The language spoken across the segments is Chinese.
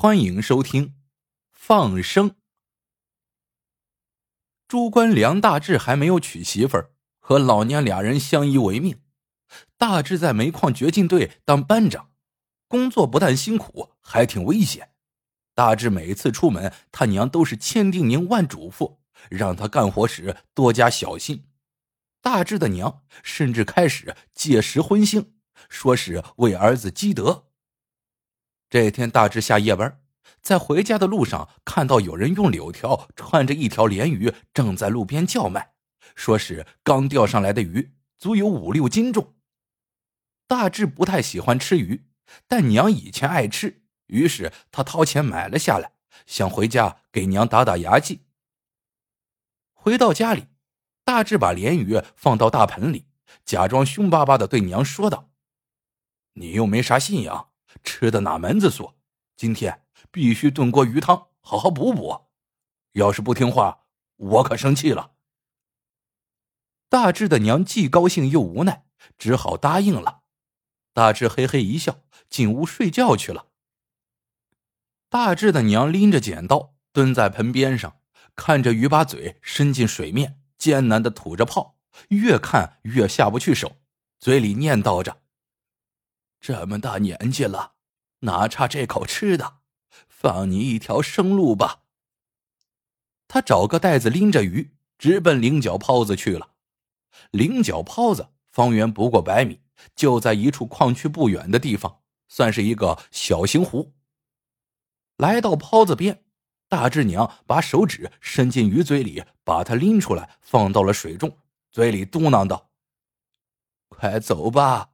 欢迎收听《放生》。朱官梁大志还没有娶媳妇儿，和老娘俩人相依为命。大志在煤矿掘进队当班长，工作不但辛苦，还挺危险。大志每次出门，他娘都是千叮咛万嘱咐，让他干活时多加小心。大志的娘甚至开始借尸婚腥，说是为儿子积德。这天，大志下夜班，在回家的路上看到有人用柳条串着一条鲢鱼，正在路边叫卖，说是刚钓上来的鱼，足有五六斤重。大志不太喜欢吃鱼，但娘以前爱吃，于是他掏钱买了下来，想回家给娘打打牙祭。回到家里，大志把鲢鱼放到大盆里，假装凶巴巴的对娘说道：“你又没啥信仰。”吃的哪门子素？今天必须炖锅鱼汤，好好补补。要是不听话，我可生气了。大志的娘既高兴又无奈，只好答应了。大志嘿嘿一笑，进屋睡觉去了。大志的娘拎着剪刀蹲在盆边上，看着鱼把嘴伸进水面，艰难的吐着泡，越看越下不去手，嘴里念叨着。这么大年纪了，哪差这口吃的？放你一条生路吧。他找个袋子拎着鱼，直奔菱角泡子去了。菱角泡子方圆不过百米，就在一处矿区不远的地方，算是一个小型湖。来到泡子边，大志娘把手指伸进鱼嘴里，把它拎出来，放到了水中，嘴里嘟囔道：“快走吧。”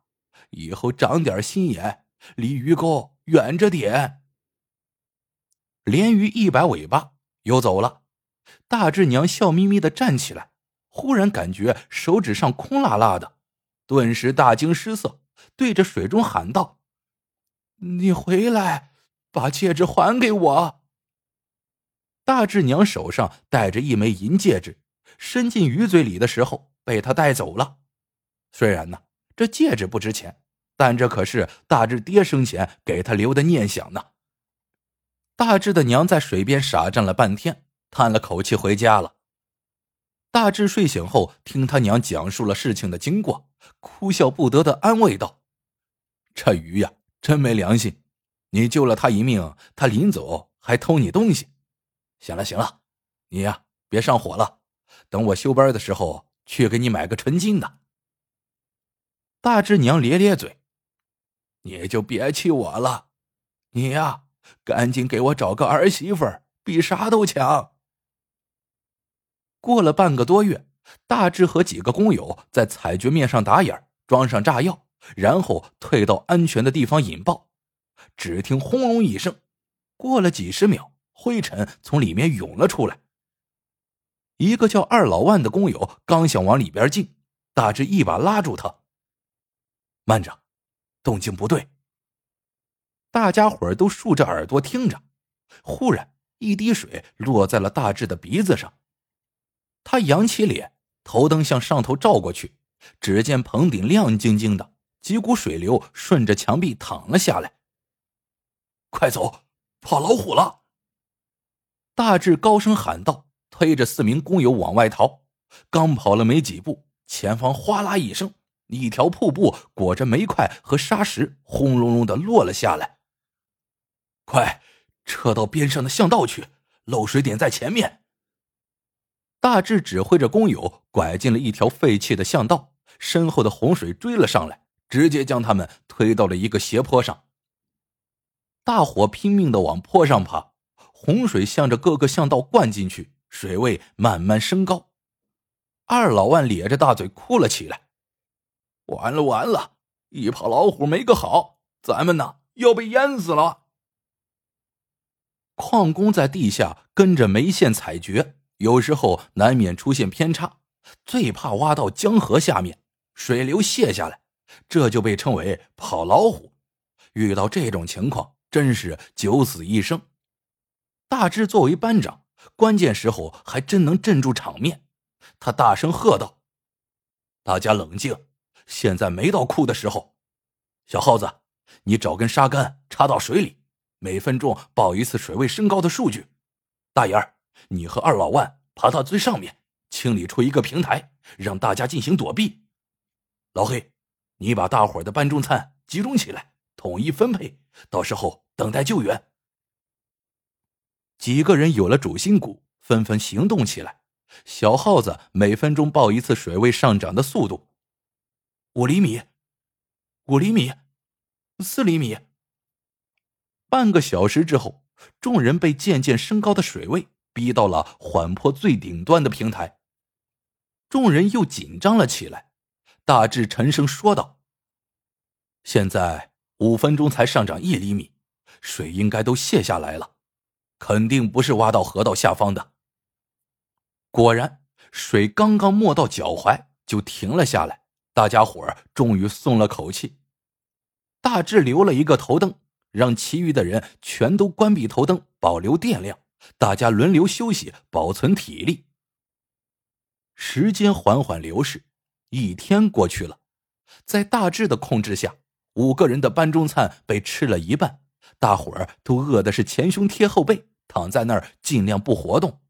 以后长点心眼，离鱼钩远着点。鲢鱼一摆尾巴游走了，大志娘笑眯眯的站起来，忽然感觉手指上空落落的，顿时大惊失色，对着水中喊道：“你回来，把戒指还给我。”大志娘手上戴着一枚银戒指，伸进鱼嘴里的时候被他带走了。虽然呢，这戒指不值钱。但这可是大志爹生前给他留的念想呢。大志的娘在水边傻站了半天，叹了口气回家了。大志睡醒后，听他娘讲述了事情的经过，哭笑不得的安慰道：“这鱼呀，真没良心！你救了他一命，他临走还偷你东西。行了行了，你呀别上火了，等我休班的时候去给你买个纯金的。”大志娘咧咧嘴。你就别气我了，你呀，赶紧给我找个儿媳妇儿，比啥都强。过了半个多月，大志和几个工友在采掘面上打眼，装上炸药，然后退到安全的地方引爆。只听轰隆一声，过了几十秒，灰尘从里面涌了出来。一个叫二老万的工友刚想往里边进，大志一把拉住他：“慢着。”动静不对，大家伙儿都竖着耳朵听着。忽然，一滴水落在了大志的鼻子上，他扬起脸，头灯向上头照过去，只见棚顶亮晶晶的，几股水流顺着墙壁淌了下来。快走，跑老虎了！大志高声喊道，推着四名工友往外逃。刚跑了没几步，前方哗啦一声。一条瀑布裹着煤块和沙石，轰隆隆的落了下来。快，撤到边上的巷道去，漏水点在前面。大志指挥着工友拐进了一条废弃的巷道，身后的洪水追了上来，直接将他们推到了一个斜坡上。大伙拼命的往坡上爬，洪水向着各个巷道灌进去，水位慢慢升高。二老万咧着大嘴哭了起来。完了完了！一跑老虎没个好，咱们呢要被淹死了。矿工在地下跟着煤线采掘，有时候难免出现偏差，最怕挖到江河下面，水流泄下来，这就被称为跑老虎。遇到这种情况，真是九死一生。大志作为班长，关键时候还真能镇住场面。他大声喝道：“大家冷静！”现在没到哭的时候，小耗子，你找根沙杆插到水里，每分钟报一次水位升高的数据。大眼儿，你和二老万爬到最上面，清理出一个平台，让大家进行躲避。老黑，你把大伙的搬中餐集中起来，统一分配，到时候等待救援。几个人有了主心骨，纷纷行动起来。小耗子每分钟报一次水位上涨的速度，五厘米，五厘米，四厘米。半个小时之后，众人被渐渐升高的水位逼到了缓坡最顶端的平台。众人又紧张了起来。大致沉声说道：“现在五分钟才上涨一厘米，水应该都泄下来了，肯定不是挖到河道下方的。”果然，水刚刚没到脚踝就停了下来，大家伙终于松了口气。大志留了一个头灯，让其余的人全都关闭头灯，保留电量，大家轮流休息，保存体力。时间缓缓流逝，一天过去了，在大志的控制下，五个人的班中餐被吃了一半，大伙儿都饿的是前胸贴后背，躺在那儿尽量不活动。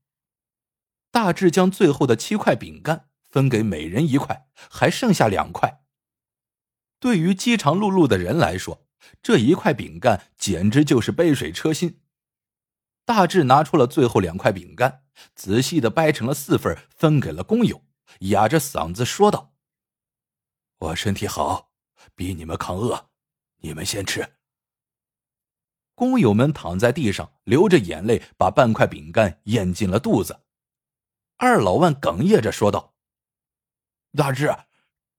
大致将最后的七块饼干分给每人一块，还剩下两块。对于饥肠辘辘的人来说，这一块饼干简直就是杯水车薪。大志拿出了最后两块饼干，仔细的掰成了四份，分给了工友，哑着嗓子说道：“我身体好，比你们抗饿，你们先吃。”工友们躺在地上，流着眼泪，把半块饼干咽进了肚子。二老万哽咽着说道：“大志，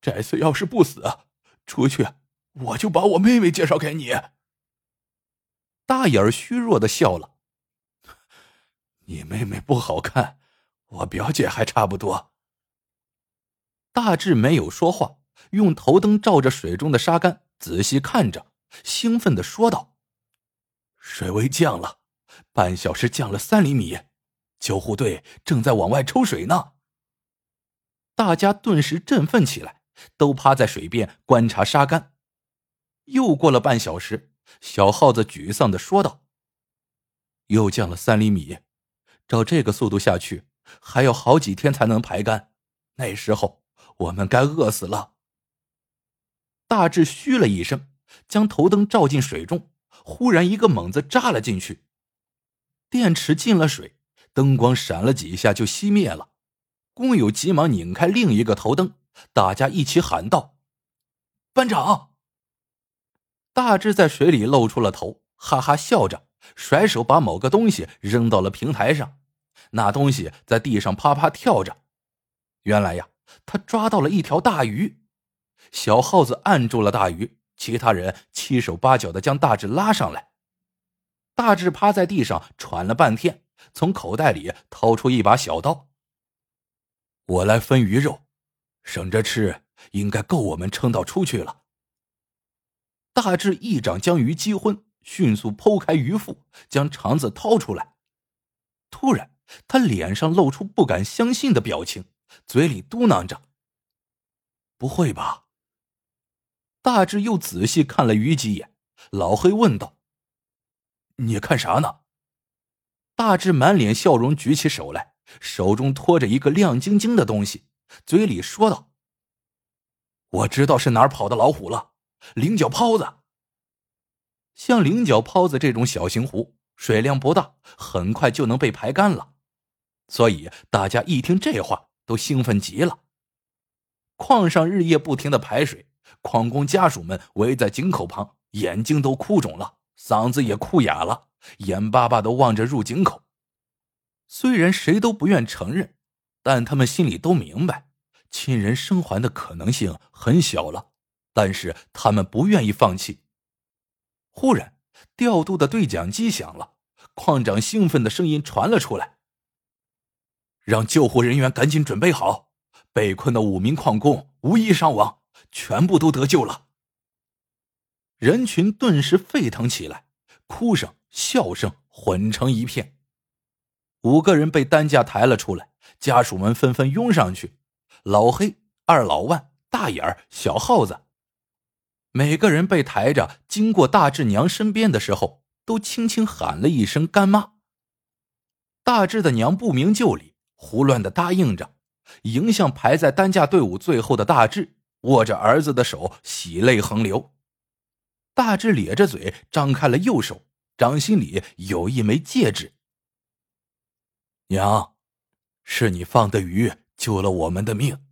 这次要是不死，出去我就把我妹妹介绍给你。”大眼儿虚弱的笑了：“你妹妹不好看，我表姐还差不多。”大志没有说话，用头灯照着水中的沙干，仔细看着，兴奋的说道：“水位降了，半小时降了三厘米。”救护队正在往外抽水呢。大家顿时振奋起来，都趴在水边观察沙干。又过了半小时，小耗子沮丧的说道：“又降了三厘米，照这个速度下去，还要好几天才能排干。那时候我们该饿死了。”大志嘘了一声，将头灯照进水中，忽然一个猛子扎了进去，电池进了水。灯光闪了几下就熄灭了，工友急忙拧开另一个头灯，大家一起喊道：“班长！”大志在水里露出了头，哈哈笑着，甩手把某个东西扔到了平台上，那东西在地上啪啪跳着。原来呀，他抓到了一条大鱼。小耗子按住了大鱼，其他人七手八脚的将大志拉上来。大志趴在地上喘了半天。从口袋里掏出一把小刀。我来分鱼肉，省着吃，应该够我们撑到出去了。大志一掌将鱼击昏，迅速剖开鱼腹，将肠子掏出来。突然，他脸上露出不敢相信的表情，嘴里嘟囔着：“不会吧？”大志又仔细看了鱼几眼，老黑问道：“你看啥呢？”大志满脸笑容，举起手来，手中托着一个亮晶晶的东西，嘴里说道：“我知道是哪儿跑的老虎了，菱角泡子。像菱角泡子这种小型湖，水量不大，很快就能被排干了，所以大家一听这话，都兴奋极了。矿上日夜不停的排水，矿工家属们围在井口旁，眼睛都哭肿了，嗓子也哭哑了。”眼巴巴的望着入井口，虽然谁都不愿承认，但他们心里都明白，亲人生还的可能性很小了。但是他们不愿意放弃。忽然，调度的对讲机响了，矿长兴奋的声音传了出来：“让救护人员赶紧准备好，被困的五名矿工无一伤亡，全部都得救了。”人群顿时沸腾起来，哭声。笑声混成一片，五个人被担架抬了出来，家属们纷纷拥上去。老黑、二老万、大眼儿、小耗子，每个人被抬着经过大志娘身边的时候，都轻轻喊了一声“干妈”。大志的娘不明就里，胡乱的答应着，迎向排在担架队伍最后的大志，握着儿子的手，喜泪横流。大志咧着嘴，张开了右手，掌心里有一枚戒指。娘，是你放的鱼救了我们的命，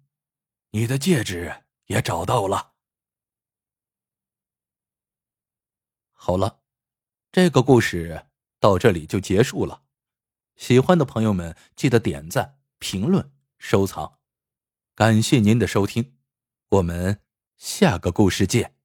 你的戒指也找到了。好了，这个故事到这里就结束了。喜欢的朋友们，记得点赞、评论、收藏，感谢您的收听，我们下个故事见。